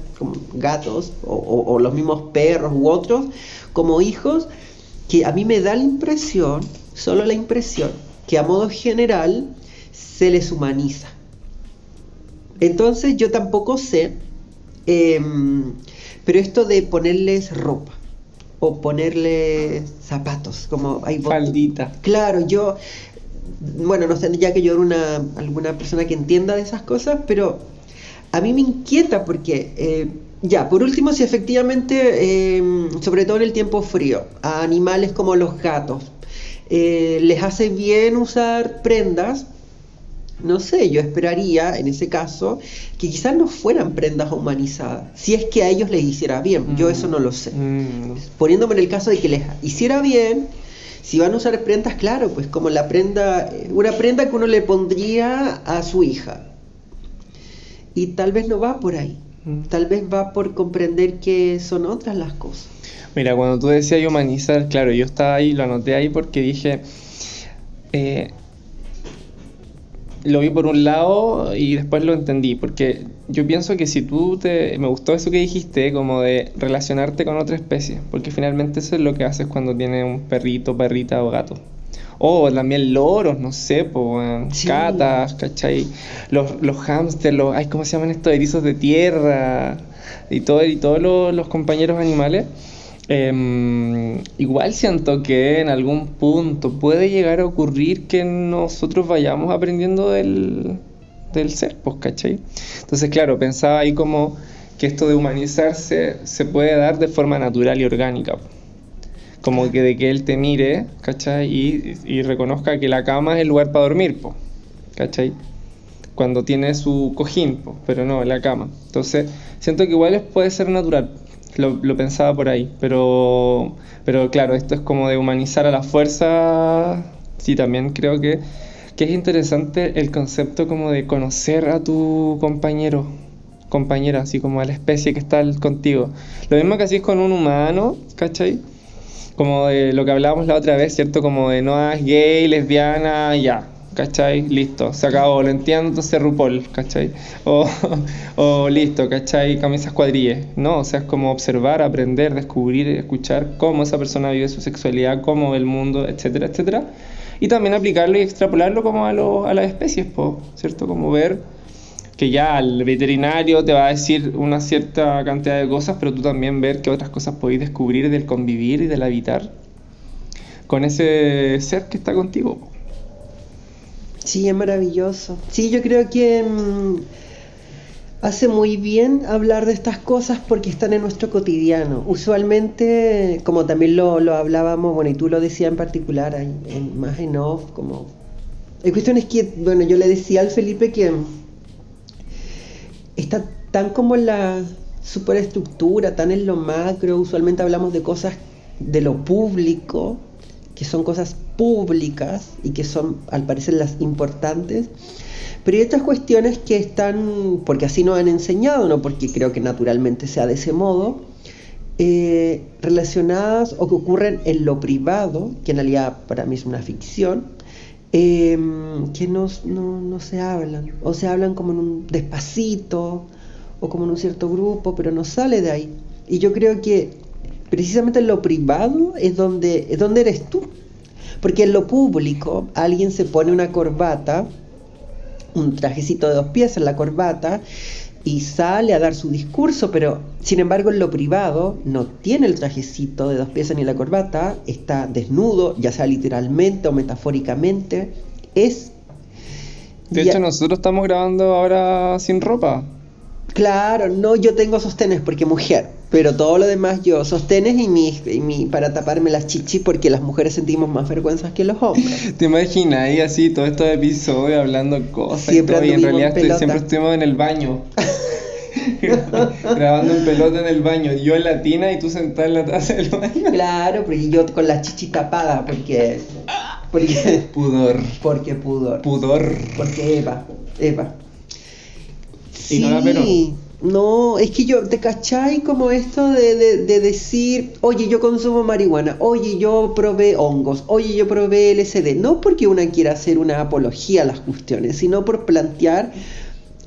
gatos, o los mismos perros u otros, como hijos, que a mí me da la impresión, solo la impresión, que a modo general se les humaniza. Entonces yo tampoco sé, em, pero esto de ponerles ropa o ponerles zapatos, como hay Faldita. Claro, yo, bueno, no sé, ya que yo era una, alguna persona que entienda de esas cosas, pero a mí me inquieta porque, eh, ya, por último, si efectivamente, eh, sobre todo en el tiempo frío, a animales como los gatos, eh, les hace bien usar prendas, no sé, yo esperaría en ese caso que quizás no fueran prendas humanizadas, si es que a ellos les hiciera bien, yo eso no lo sé Mm. poniéndome en el caso de que les hiciera bien, si van a usar prendas, claro, pues como la prenda, eh, una prenda que uno le pondría a su hija. Y tal vez no va por ahí. Tal vez va por comprender que son otras las cosas. Mira, cuando tú decías humanizar, claro, yo estaba ahí, lo anoté ahí porque dije, eh, lo vi por un lado y después lo entendí, porque yo pienso que si tú te, me gustó eso que dijiste, como de relacionarte con otra especie, porque finalmente eso es lo que haces cuando tienes un perrito, perrita o gato. O también loros, no sé, po, Sí. catas, ¿cachai? Los, los hámsters, los, ay, ¿cómo se llaman estos erizos de tierra? Y, todo, y todos los, los compañeros animales. Em, igual siento que en algún punto puede llegar a ocurrir que nosotros vayamos aprendiendo del, del ser, pues, ¿cachai? Entonces, claro, pensaba ahí como que esto de humanizarse se puede dar de forma natural y orgánica. Como que de que él te mire, ¿cachai? Y, y reconozca que la cama es el lugar para dormir, po, ¿cachai? Cuando tiene su cojín, po, pero no, la cama. Entonces, siento que igual es- puede ser natural. Lo, lo pensaba por ahí, pero, pero claro, esto es como de humanizar a la fuerza. Sí, también creo que, que es interesante el concepto como de conocer a tu compañero, compañera, así como a la especie que está contigo. Lo mismo que así con un humano, ¿cachai? Como de lo que hablábamos la otra vez, ¿cierto? Como de no es gay, lesbiana, ya, ¿cachai? Listo, se acabó, lo entiendo, entonces RuPaul, ¿cachai? O, <laughs> o listo, ¿cachai? Camisas cuadrilles, ¿no? O sea, es como observar, aprender, descubrir, escuchar cómo esa persona vive su sexualidad, cómo el mundo, etcétera, etcétera. Y también aplicarlo y extrapolarlo como a, lo- a las especies, po, ¿cierto? Como ver que ya el veterinario te va a decir una cierta cantidad de cosas, pero tú también ver qué otras cosas podéis descubrir del convivir y del habitar con ese ser que está contigo. Sí, es maravilloso. Sí, yo creo que mm, hace muy bien hablar de estas cosas porque están en nuestro cotidiano. Usualmente, como también lo, lo hablábamos, bueno, y tú lo decías en particular, en, más en off, como... La cuestión es que, bueno, yo le decía al Felipe que está tan como en la superestructura, tan en lo macro, usualmente hablamos de cosas de lo público, que son cosas públicas y que son al parecer las importantes, pero hay otras cuestiones que están, porque así nos han enseñado, no porque creo que naturalmente sea de ese modo, eh, relacionadas o que ocurren en lo privado, que en realidad para mí es una ficción, eh, que no, no, no se hablan, o se hablan como en un despacito, o como en un cierto grupo, pero no sale de ahí. Y yo creo que precisamente en lo privado es donde, es donde eres tú. Porque en lo público alguien se pone una corbata, un trajecito de dos piezas en la corbata, y sale a dar su discurso, pero sin embargo en lo privado no tiene el trajecito de dos piezas ni la corbata, está desnudo, ya sea literalmente o metafóricamente, es... De hecho, nosotros estamos grabando ahora sin ropa. Claro, no, yo tengo sostenes porque mujer, pero todo lo demás yo, sostenes y mi, y mi para taparme las chichis porque las mujeres sentimos más vergüenzas que los hombres. <laughs> ¿Te imaginas ahí así todo estos episodios hablando cosas Siempre y, todo, y en realidad en estoy- siempre estuvimos en el baño? <laughs> <laughs> grabando en pelota en el baño, yo en la tina y tú sentada en la taza del baño. Claro, porque yo con las chichis tapadas porque... Porque... Pudor, Porque pudor. pudor. Porque Eva, Eva. Y no la pero. No, es que yo, ¿te cachai como esto de, de- de decir, oye, yo consumo marihuana, oye, yo probé hongos, oye, yo probé LSD? No porque una quiera hacer una apología a las cuestiones, sino por plantear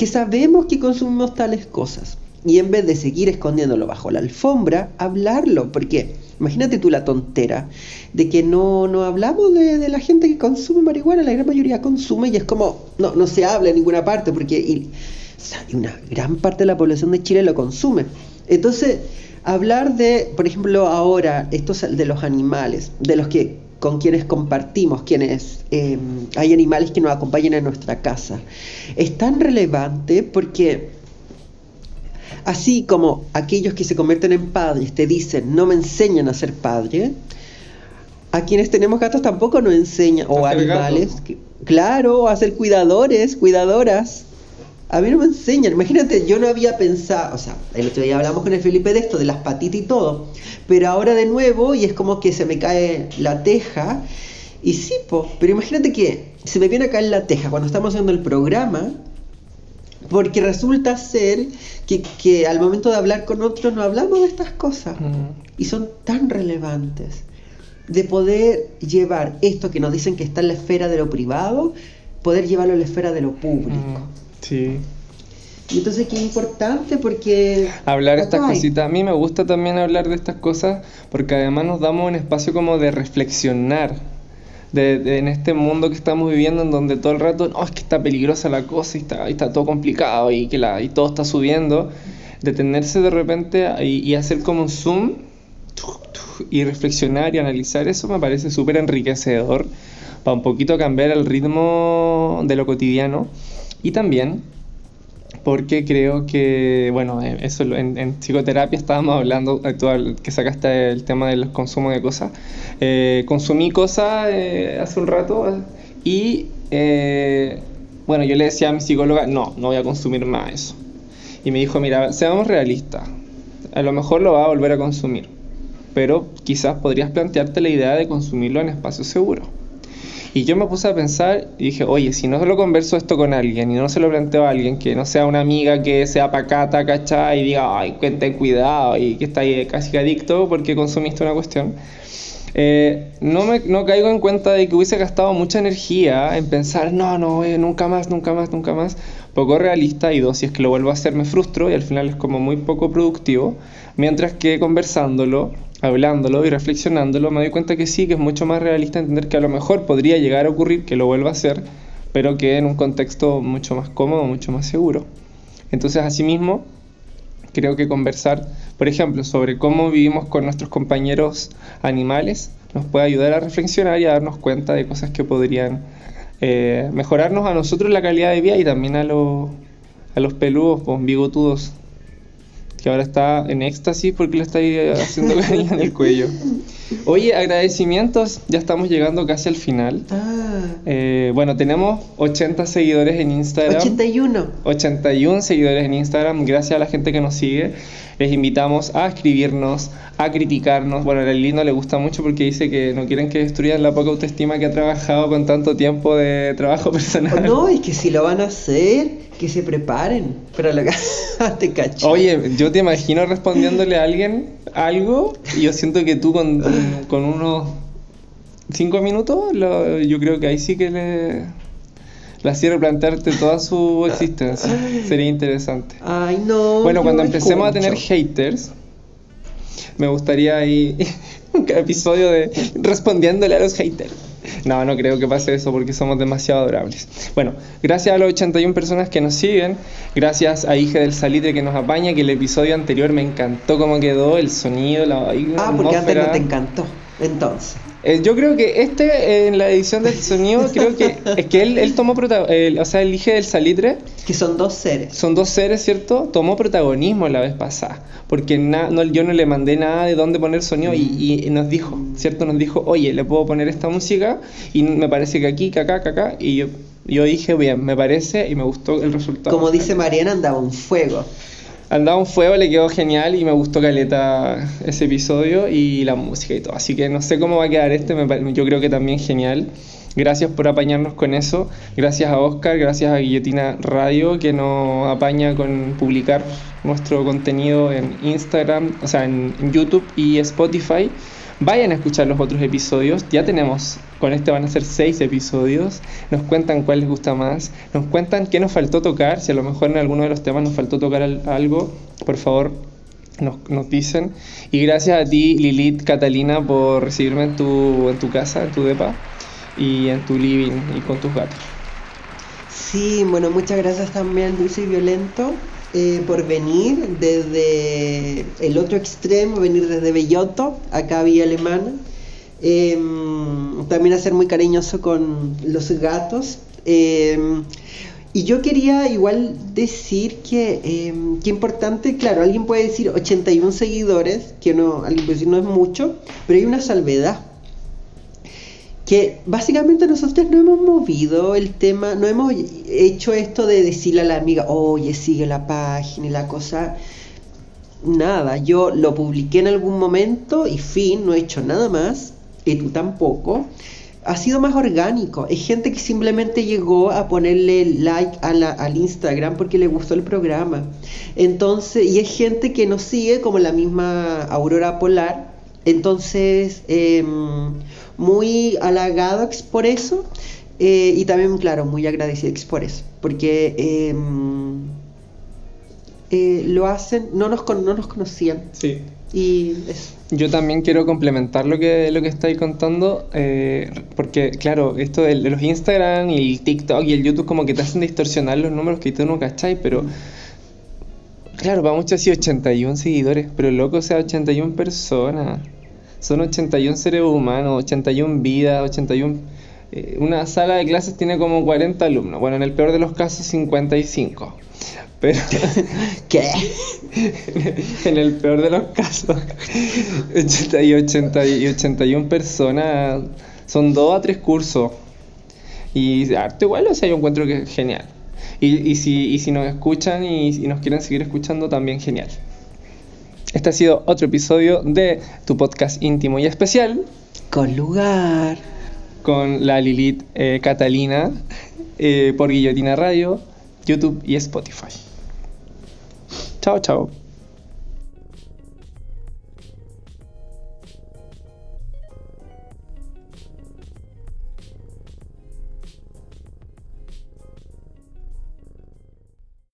que sabemos que consumimos tales cosas. Y en vez de seguir escondiéndolo bajo la alfombra, hablarlo. Porque imagínate tú la tontera de que no, no hablamos de, la gente que consume marihuana, la gran mayoría consume y es como, no, no se habla en ninguna parte porque y una gran parte de la población de Chile lo consume. Entonces, hablar de, por ejemplo, ahora, estos de los animales, de los que con quienes compartimos, quienes eh, hay animales que nos acompañan en nuestra casa, es tan relevante porque así como aquellos que se convierten en padres te dicen no me enseñan a ser padre, a quienes tenemos gatos tampoco nos enseñan, o animales, que- claro, a ser cuidadores, cuidadoras. A mí no me enseñan. Imagínate, yo no había pensado, o sea, el otro día hablamos con el Felipe de esto, de las patitas y todo, pero ahora de nuevo y es como que se me cae la teja. Y sí, po, pero imagínate que se me viene a caer la teja cuando estamos haciendo el programa, porque resulta ser que, que al momento de hablar con otros no hablamos de estas cosas. Mm. Y son tan relevantes de poder llevar esto que nos dicen que está en la esfera de lo privado, poder llevarlo a la esfera de lo público. Mm, Sí. Y entonces qué importante porque... Hablar estas cositas. A mí me gusta también hablar de estas cosas porque además nos damos un espacio como de reflexionar. De, de- en este mundo que estamos viviendo en donde todo el rato, no, es que está peligrosa la cosa y está, y está todo complicado y que la, y todo está subiendo. Detenerse de repente y, y hacer como un zoom y reflexionar y analizar eso me parece súper enriquecedor para un poquito cambiar el ritmo de lo cotidiano y también porque creo que, bueno, eh, eso en, psicoterapia estábamos hablando, eh, tú que sacaste el tema del consumo de cosas. Eh, consumí cosas eh, hace un rato y, bueno, yo le decía a mi psicóloga, no, no voy a consumir más eso. Y me dijo, mira, seamos realistas, a lo mejor lo va a volver a consumir, pero quizás podrías plantearte la idea de consumirlo en espacios seguros. Y yo me puse a pensar y dije, oye, si no lo converso esto con alguien y no se lo planteo a alguien que no sea una amiga que sea pacata, ¿cachai? Y diga, ay, ten cuidado y que está ahí casi que adicto porque consumiste una cuestión. eh, no, me, no caigo en cuenta de que hubiese gastado mucha energía en pensar, no, no, eh, nunca más, nunca más, nunca más. Poco realista y dos, si es que lo vuelvo a hacer me frustro y al final es como muy poco productivo. Mientras que conversándolo, hablándolo y reflexionándolo, me doy cuenta que sí, que es mucho más realista entender que a lo mejor podría llegar a ocurrir que lo vuelva a hacer, pero que en un contexto mucho más cómodo, mucho más seguro. Entonces, asimismo, creo que conversar, por ejemplo, sobre cómo vivimos con nuestros compañeros animales, nos puede ayudar a reflexionar y a darnos cuenta de cosas que podrían eh, mejorarnos a nosotros la calidad de vida y también a, los a los peludos, pues, bigotudos, que ahora está en éxtasis porque le está ahí haciendo cariño en el cuello. Oye, agradecimientos, ya estamos llegando casi al final. Ah, Eh, bueno, tenemos 80 seguidores en Instagram. 81. 81 seguidores en Instagram, gracias a la gente que nos sigue. Les invitamos a escribirnos, a criticarnos. Bueno, a Lili no le gusta mucho porque dice que no quieren que destruyan la poca autoestima que ha trabajado con tanto tiempo de trabajo <laughs> personal. No, es que si lo van a hacer, que se preparen. Pero lo que <laughs> te cacho. Oye, yo te imagino respondiéndole a alguien algo y yo siento que tú con, con unos 5 minutos, lo- yo creo que ahí sí que le, le hacía replantearte toda su <laughs> existencia. Sería interesante. Ay, no. Bueno, cuando empecemos a tener haters, me gustaría ahí <laughs> un episodio de respondiéndole a los haters. No, no creo que pase eso porque somos demasiado adorables. Bueno, gracias a las 81 personas que nos siguen, gracias a Hija del Salitre que nos apaña, que el episodio anterior me encantó cómo quedó, el sonido, la Ah, porque antes no te encantó. Entonces. Eh, yo creo que este, en la edición del <laughs> sonido, creo que es que él, él tomó protagonismo, o sea, el Hija del Salitre. Que son dos seres. Son dos seres, ¿cierto? Tomó protagonismo la vez pasada. Porque no, yo no le mandé nada de dónde poner sonido y, y, nos dijo, ¿cierto? Nos dijo, oye, le puedo poner esta música y me parece que aquí, que acá, que acá. Y yo, yo dije, bien, me parece y me gustó el resultado. Como dice Mariana, andaba un fuego andaba un fuego, le quedó genial y me gustó caleta ese episodio y la música y todo. Así que no sé cómo va a quedar este, yo creo que también genial. Gracias por apañarnos con eso. Gracias a Oscar, gracias a Guillotina Radio que nos apaña con publicar nuestro contenido en Instagram, o sea, en YouTube y Spotify. Vayan a escuchar los otros episodios. Ya tenemos, con este van a ser seis episodios. Nos cuentan cuál les gusta más. Nos cuentan qué nos faltó tocar. Si a lo mejor en alguno de los temas nos faltó tocar algo, por favor nos, dicen. Y gracias a ti, Lilith Catalina, por recibirme en tu, en tu casa, en tu depa y en tu living y con tus gatos. Sí, bueno, muchas gracias también, Dulce y Violento. Eh, por venir desde el otro extremo, venir desde Belloto, acá Villa Alemana. Em, también a ser muy cariñoso con los gatos. Em, y yo quería igual decir que, eh, que importante, claro, alguien puede decir 81 seguidores, que no, alguien puede decir no es mucho, pero hay una salvedad que básicamente nosotros no hemos movido el tema, no hemos hecho esto de decirle a la amiga, oye, sigue la página y la cosa. Nada, yo lo publiqué en algún momento y fin, no he hecho nada más, y tú tampoco. Ha sido más orgánico. Hay gente que simplemente llegó a ponerle like al Instagram porque le gustó el programa. Entonces, y hay gente que nos sigue, como la misma Aurora Polar. Entonces, eh, muy halagado por eso eh, y también, claro, muy agradecido por eso, porque em, eh, lo hacen, no nos, no nos conocían. Sí. Y Yo también quiero complementar lo que, lo que estáis contando, eh, porque claro, esto de, los Instagram y el TikTok y el YouTube como que te hacen distorsionar los números que tú no cacháis, pero claro, para muchos así 81 seguidores, pero loco, o sea, 81 personas son 81 seres humanos, 81 vidas, 81... Eh, una sala de clases tiene como 40 alumnos, bueno, en el peor de los casos 55. Pero, <laughs> ¿Qué? <laughs> en el peor de los casos, 80 y, 80 y 81 personas, son dos a tres cursos. Y arte igual, o sea, yo encuentro que es genial. Y, y, si, y si nos escuchan y, y nos quieren seguir escuchando, también genial. Este ha sido otro episodio de tu podcast íntimo y especial. Con lugar. Con la Lilith eh, Catalina eh, por Guillotina Radio, YouTube y Spotify. Chao, chao.